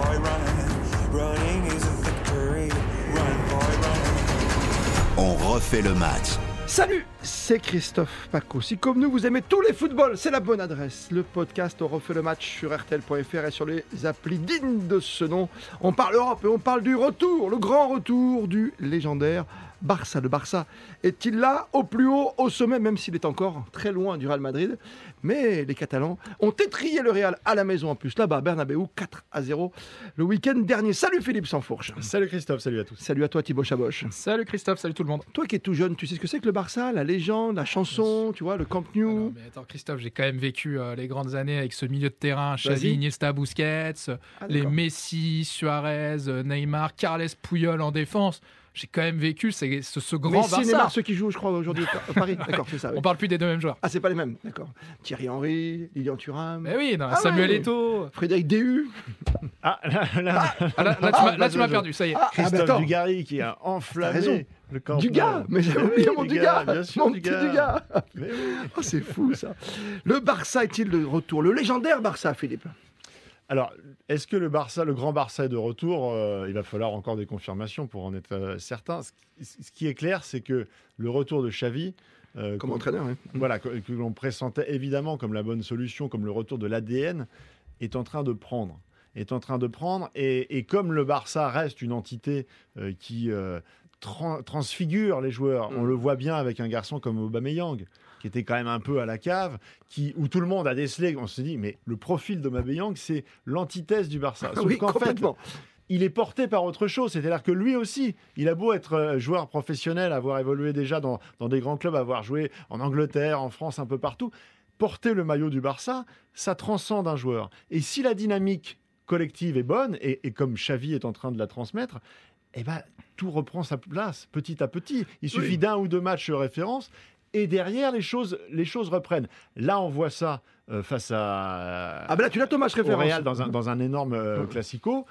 boy, run. Running is a victory. Run, boy, run. On refait le match. Salut, c'est Christophe Paco. Si comme nous vous aimez tous les footballs, c'est la bonne adresse. Le podcast On refait le match sur RTL.fr et sur les applis dignes de ce nom. On parle Europe et on parle du retour, le grand retour du légendaire Barça. Le Barça est-il là au plus haut, au sommet, même s'il est encore très loin du Real Madrid? Mais les Catalans ont étrié le Real à la maison en plus. Là-bas, Bernabeu 4 à 0 le week-end dernier. Salut Philippe Sansfourche. Salut Christophe, salut à tous. Salut à toi Thibaut Chaboch. Salut Christophe, salut tout le monde. Toi qui es tout jeune, tu sais ce que c'est que le Barça, la légende, la chanson, tu vois, le Camp Nou? Alors, mais attends Christophe, j'ai quand même vécu euh, les grandes années avec ce milieu de terrain, Xavi, Iniesta, Busquets, Ah, les. Messi, Suarez, euh, Neymar, Carles Puyol en défense. J'ai quand même vécu ce, ce grand Messi, Barça. Neymar, ceux qui jouent, je crois, aujourd'hui à Paris. D'accord, c'est ça. oui. On parle plus des deux mêmes joueurs. Ah, c'est pas les mêmes, d'accord. Thierry Henry, Lilian Thuram, Mais oui, non, Ah Samuel ouais. Eto'o. Frédéric Déhu. Ah, là, là, Ah, là, là, tu m'as- là, tu m'as perdu, ça y est. Ah, ah, bah, Christophe attends. Dugarry qui a enflammé le camp. Dugas, mais j'avais Oui, oublié mon Dugas, Dugas, bien sûr, mon Dugas. petit Dugas. Mais oui. Oh, c'est fou ça. Le Barça est-il de retour? Le légendaire Barça, Philippe Alors, est-ce que le Barça, le grand Barça est de retour Euh, Il va falloir encore des confirmations pour en être euh, certain. Ce qui- Ce qui est clair, c'est que le retour de Xavi, euh, Comme qu'on- entraîneur, hein. voilà, que, que l'on pressentait évidemment comme la bonne solution, comme le retour de l'ADN, est en train de prendre. Est en train de prendre. Et, et comme le Barça reste une entité qui tran- transfigure les joueurs, Mm. on le voit bien avec un garçon comme Aubameyang, qui était quand même un peu à la cave, qui, où tout le monde a décelé, on se dit, mais le profil d'Aubameyang, c'est l'antithèse du Barça. Sauf oui, qu'en fait, il est porté par autre chose. C'est-à-dire que lui aussi, il a beau être euh, joueur professionnel, avoir évolué déjà dans, dans des grands clubs, avoir joué en Angleterre, en France, un peu partout, porter le maillot du Barça, ça transcende un joueur. Et si la dynamique collective est bonne, et, et comme Xavi est en train de la transmettre, eh ben, tout reprend sa place petit à petit. Il suffit Oui. d'un ou deux matchs référence. Et derrière, les choses, les choses reprennent. Là, on voit ça euh, face à, Ah ben là, tu l'as Thomas référence. Real dans un, dans un énorme euh, classico.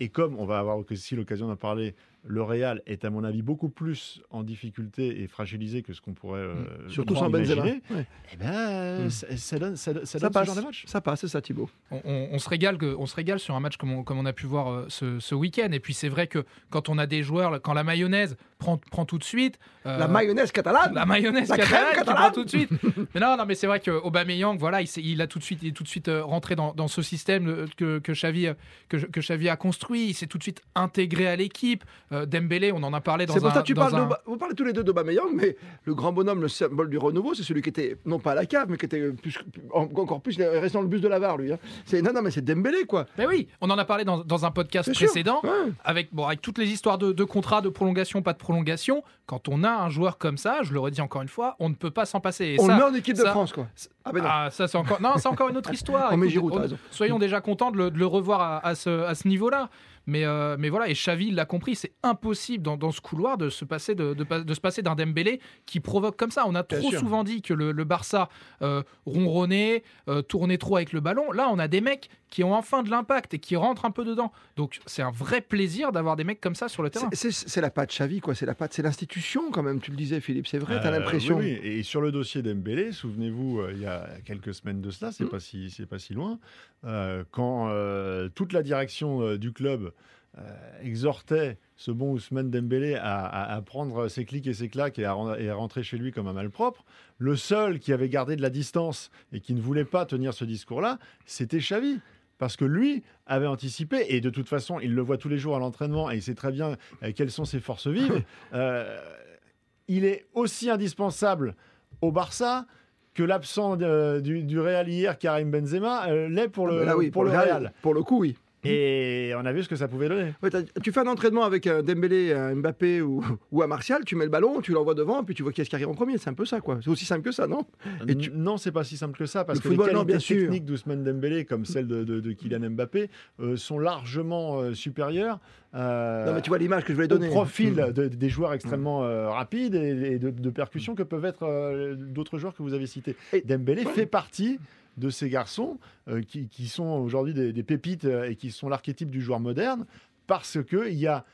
Et comme on va avoir aussi l'occasion d'en parler, le Real est à mon avis beaucoup plus en difficulté et fragilisé que ce qu'on pourrait euh, Mm. Surtout croire sans Benzema. imaginer. Ouais. Eh ben, Mm. ça, ça donne, ça, ça Ça donne ce passe, genre de match. ça passe, c'est ça Thibaut. On, on- on se régale, que- on se régale sur un match comme on, comme on a pu voir euh, ce, ce week-end. Et puis c'est vrai que quand on a des joueurs, quand la mayonnaise prend, prend tout de suite. euh, La mayonnaise catalane La mayonnaise La crème catalane qui catalane. prend tout de suite. mais non, non, mais c'est vrai que Aubameyang, voilà, il, a tout de suite, il est tout de suite euh, rentré dans, dans ce système euh, que, que Xavi, euh, que, que Xavi a construit. Il s'est tout de suite intégré à l'équipe. Euh, Dembélé, on en a parlé dans C'est pour un. ça que tu parles un- de, vous parlez tous les deux d'Aubameyang, mais le grand bonhomme, le symbole du renouveau, c'est celui qui était non pas à la cave, mais qui était plus, en- encore plus il reste dans le bus de la VAR, lui. hein. C'est non, non, mais c'est Dembélé, quoi. Mais oui, on en a parlé dans, dans un podcast précédent. ouais. avec, bon, avec toutes les histoires de, de contrats, de prolongation, pas de prolongation, quand on a un joueur comme ça, je le redis encore une fois, on ne peut pas s'en passer. Et On ça, le met en équipe de France, quoi. Ah ben non. Ah, ça c'est encore non, c'est encore une autre histoire. Écoute, Giroud, on- soyons déjà contents de le, de le revoir à, à ce, à ce niveau-là. Mais, euh, mais voilà, et Xavi l'a compris, c'est impossible dans, dans ce couloir de se passer de, de, pas- de se passer d'un Dembélé qui provoque comme ça. On a Bien trop sûr. souvent dit que le, le Barça euh, ronronnait, euh, tournait trop avec le ballon. Là, on a des mecs qui ont enfin de l'impact et qui rentrent un peu dedans. Donc c'est un vrai plaisir d'avoir des mecs comme ça sur le terrain. C'est- la patte Xavi, quoi. C'est la patte, c'est l'institution, quand même. Tu le disais, Philippe. C'est vrai, t'as Euh, l'impression. oui, oui. Et sur le dossier d'Embélé, souvenez-vous, euh, il y a quelques semaines de cela, c'est Mm. pas si c'est pas si loin, euh, quand euh, toute la direction euh, du club exhortait ce bon Ousmane Dembélé à, à- à prendre ses clics et ses claques et à, ren- et à rentrer chez lui comme un malpropre. Le seul qui avait gardé de la distance et qui ne voulait pas tenir ce discours-là, c'était Xavi. Parce que lui avait anticipé, et de toute façon, il le voit tous les jours à l'entraînement, et il sait très bien euh, quelles sont ses forces vives. Euh, il est aussi indispensable au Barça que l'absent de- du, du Real hier, Karim Benzema, euh, l'est pour Ah le, ben là, oui, pour le Real. Pour le coup, oui. Et on a vu ce que ça pouvait donner. Ouais, tu fais un entraînement avec un Dembélé, un Mbappé ou, ou un Martial, tu mets le ballon, tu l'envoies devant, puis tu vois qui est-ce qui arrive en premier. C'est un peu ça, quoi. C'est aussi simple que ça, non? Et tu- Non, c'est pas si simple que ça, parce Le que football, les non, qualités bien sûr. techniques d'Ousmane Dembélé, comme celles de, de- de Kylian Mbappé, euh, sont largement euh, supérieures euh, Non, mais tu vois l'image que je voulais au donner. profil Mm. de- des joueurs extrêmement euh, rapides et, et de, percussion que peuvent être euh, d'autres joueurs que vous avez cités. Et- Dembélé ouais. fait partie de ces garçons euh, qui, qui sont aujourd'hui des, pépites euh, et qui sont l'archétype du joueur moderne parce qu'il y a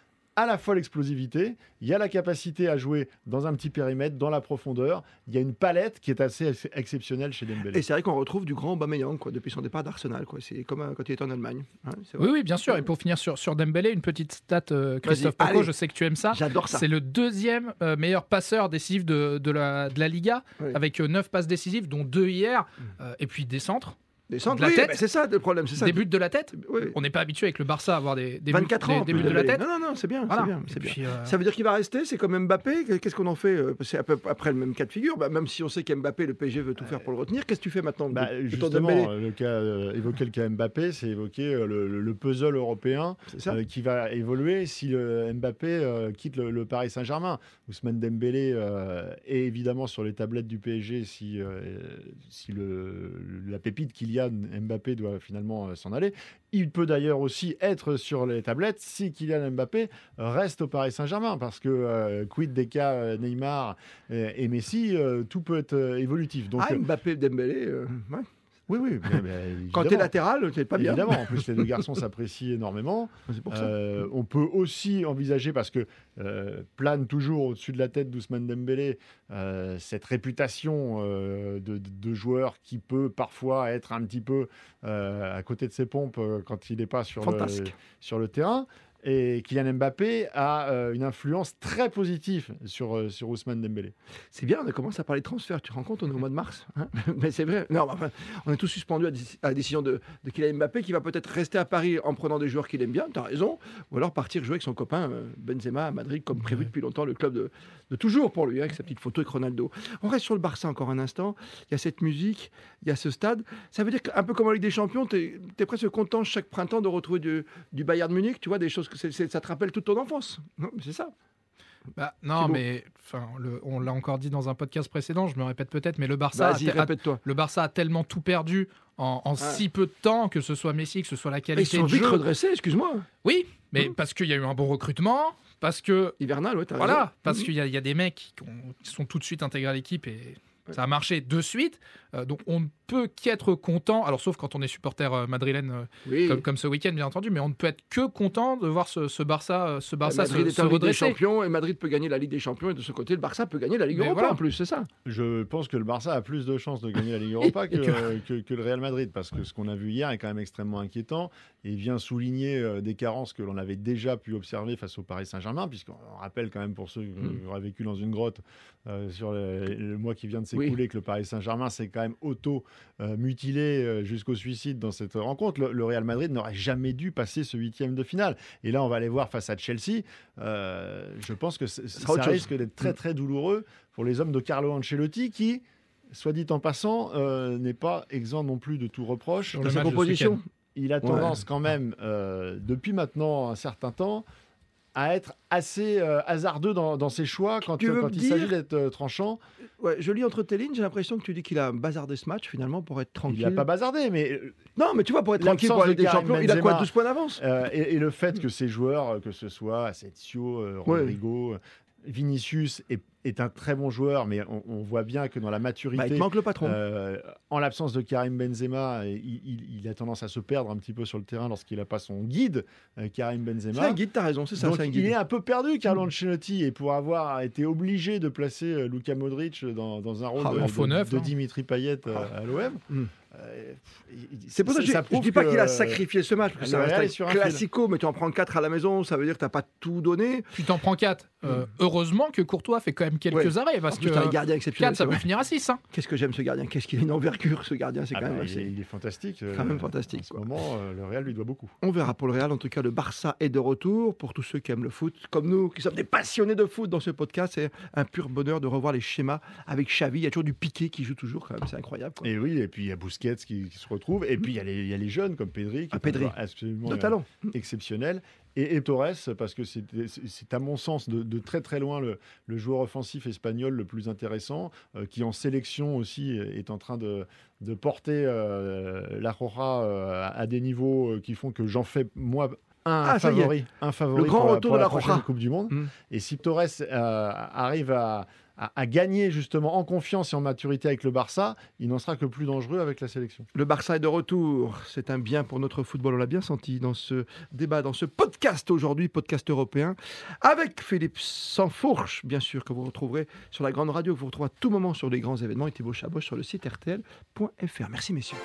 à la fois l'explosivité, il y a la capacité à jouer dans un petit périmètre, dans la profondeur. Il y a une palette qui est assez ex- exceptionnelle chez Dembélé. Et c'est vrai qu'on retrouve du grand Aubameyang quoi, depuis son départ d'Arsenal. quoi. C'est comme euh, quand il était en Allemagne. hein, c'est. Oui, oui, bien sûr. Et pour finir sur, sur Dembélé, une petite stat, euh, Christophe Vas-y, Paco, allez. je sais que tu aimes ça. J'adore ça. C'est le deuxième euh, meilleur passeur décisif de, de, la, de la Liga, Oui. avec 9 passes décisives, dont 2 hier, euh, et puis des centres, Des centres, de la oui, tête. c'est ça le problème. C'est ça. des buts de la tête. Oui. On n'est pas habitué avec le Barça à avoir des, des 24 buts, ans. des, buts de la tête. Non, non, non, c'est bien. Voilà. C'est bien, euh, Ça veut dire qu'il va rester C'est comme Mbappé Qu'est-ce qu'on en fait euh, C'est à peu après le même cas de figure. Bah, même si on sait qu'Mbappé, le PSG veut tout faire pour le retenir, qu'est-ce que tu fais maintenant Bah, justement, euh, le cas, euh, évoquer le cas Mbappé, c'est évoquer euh, le, le- le puzzle européen euh, qui va évoluer si le Mbappé euh, quitte le, le Paris Saint-Germain. Ousmane Dembélé euh, est évidemment sur les tablettes du PSG si, euh, si le, la pépite Kylian Mbappé doit finalement euh, s'en aller. Il peut d'ailleurs aussi être sur les tablettes si Kylian Mbappé reste au Paris Saint-Germain parce que euh, quid des cas euh, Neymar et, et Messi, euh, tout peut être évolutif. Donc, Ah, Mbappé, Dembélé. ouais. Oui, oui. mais- mais Quand t'es évidemment. latéral, t'es pas bien. Évidemment, en plus les deux garçons s'apprécient énormément. C'est pour ça. Euh, on peut aussi envisager, parce que euh, plane toujours au-dessus de la tête d'Ousmane Dembélé, euh, cette réputation de, de- de joueur qui peut parfois être un petit peu à côté de ses pompes quand il n'est pas sur le, sur le terrain. Et Kylian Mbappé a euh, une influence très positive sur, euh, sur Ousmane Dembélé. C'est bien, on a commencé à parler de transfert. Tu te rends compte, on est au mois de mars. hein? Mais c'est vrai. Non, enfin, on est tous suspendus à, la décision de, de Kylian Mbappé qui va peut-être rester à Paris en prenant des joueurs qu'il aime bien, tu as raison, ou alors partir jouer avec son copain euh, Benzema à Madrid, comme prévu depuis longtemps, le club de, de toujours pour lui, hein, avec sa petite photo avec Ronaldo. On reste sur le Barça encore un instant. Il y a cette musique, il y a ce stade. Ça veut dire qu'un peu comme en Ligue des Champions, tu es, presque content chaque printemps de retrouver du, du Bayern Munich, tu vois, des choses que ça te rappelle toute ton enfance. C'est ça. Bah, non, mais enfin, on l'a encore dit dans un podcast précédent, je me répète peut-être, mais le Barça, a, le Barça a tellement tout perdu en, en si peu de temps, que ce soit Messi, que ce soit la Ils qualité sont de vite jeu. redressés, excuse-moi. Oui, mais Mhm. parce qu'il y a eu un bon recrutement, parce que Hivernal, ouais, raison. Voilà, parce Mhm. qu'il y, a- il y a des mecs qui, ont- qui sont tout de suite intégrés à l'équipe et ça a marché de suite. Euh, donc on ne peut qu'être content, alors sauf quand on est supporter euh, madrilène euh, Oui. comme, comme ce week-end bien entendu, mais on ne peut être que content de voir ce, ce Barça, euh, ce Barça se, est se des redresser. Champions et Madrid peut gagner la Ligue des Champions et de ce côté le Barça peut gagner la Ligue Mais Europa voilà. en plus, c'est ça. Je pense que le Barça a plus de chances de gagner la Ligue Europa que, que- que le Real Madrid, parce que ce qu'on a vu hier est quand même extrêmement inquiétant et vient souligner des carences que l'on avait déjà pu observer face au Paris Saint-Germain, puisqu'on rappelle quand même pour ceux qui Mm. auraient vécu dans une grotte euh, sur le, le mois qui vient de Oui. s'écouler que le Paris Saint-Germain s'est quand même auto-mutilé euh, jusqu'au suicide dans cette rencontre. Le, le Real Madrid n'aurait jamais dû passer ce huitième de finale. Et là, on va aller voir face à Chelsea. Euh, je pense que ça risque d'être très Mm. très douloureux pour les hommes de Carlo Ancelotti qui, soit dit en passant, euh, n'est pas exempt non plus de tout reproche. Dans sa composition. Il a tendance quand même, euh, depuis maintenant un certain temps, à être assez euh, hasardeux dans, dans ses choix quand, veux quand il dire- s'agit d'être euh, tranchant. Ouais, je lis entre tes lignes, j'ai l'impression que tu dis qu'il a bazardé ce match finalement pour être Il tranquille. n'a pas bazardé, mais euh, Non, mais tu vois, pour être tranquille pour Ligue des Champions, il a quoi Benzema. 12 points d'avance? Euh, et, et le fait que ces joueurs, euh, que ce soit Asensio, euh, Ouais. Vinicius, est, est un très bon joueur, mais on, on voit bien que dans la maturité, bah, Il manque le patron. euh, en l'absence de Karim Benzema, il, il- il a tendance à se perdre un petit peu sur le terrain lorsqu'il n'a pas son guide, euh, Karim c'est Benzema. un guide, t'as raison, c'est ça, Donc c'est il guide. est un peu perdu, Carlo Ancelotti, et pour avoir été obligé de placer euh, Luka Modric dans, dans un rôle Ah, de, de- neuf, de hein. Dimitri Payet euh, à l'OM. Mm. Euh, C'est pour ça que je, je prouve dis pas qu'il a euh, sacrifié ce match, parce que ça sur un fil. classico, mais tu en prends 4 à la maison, ça veut dire que t'as pas tout donné. Tu t'en prends 4. heureusement que Courtois fait quand même quelques Ouais. arrêts, parce plus, que un gardien exceptionnel. 4, ça c'est peut finir à 6. Hein. Qu'est-ce que j'aime ce gardien, qu'est-ce qu'il a une envergure ce gardien, c'est ah quand bah, même il, assez- est, il est fantastique. quand euh, même fantastique, En ce quoi. moment, euh, le Real lui doit beaucoup. On verra pour le Real. En tout cas, le Barça est de retour. Pour tous ceux qui aiment le foot, comme nous, qui sommes des passionnés de foot dans ce podcast, c'est un pur bonheur de revoir les schémas avec Xavi. Il y a toujours du piqué qui joue toujours, quand même. C'est incroyable. quoi. Et oui, et puis il y a Busquets qui, qui se retrouve, et puis il y, a les- il y a les jeunes comme Pedri, qui Ah, Pedri. absolument De talent. exceptionnel, et, et Torres, parce que c'est à mon sens de, de très très loin le, le joueur offensif espagnol le plus intéressant, euh, qui en sélection aussi est en train de, de porter euh, la Roja euh, à- des niveaux euh, qui font que j'en fais moi un Ah, favori, un favori Le grand pour la- retour pour de la prochaine Roja. Coupe du Monde. Mm. Et si Torres arrive à, à, gagner justement en confiance et en maturité avec le Barça, il n'en sera que plus dangereux avec la sélection. Le Barça est de retour. C'est un bien pour notre football. On l'a bien senti dans ce débat, dans ce podcast aujourd'hui, podcast européen, avec Philippe Sansfourche, bien sûr, que vous retrouverez sur la grande radio, que vous retrouvez à tout moment sur les grands événements, et Thibaut Chabot sur le site rtl.fr. Merci, messieurs.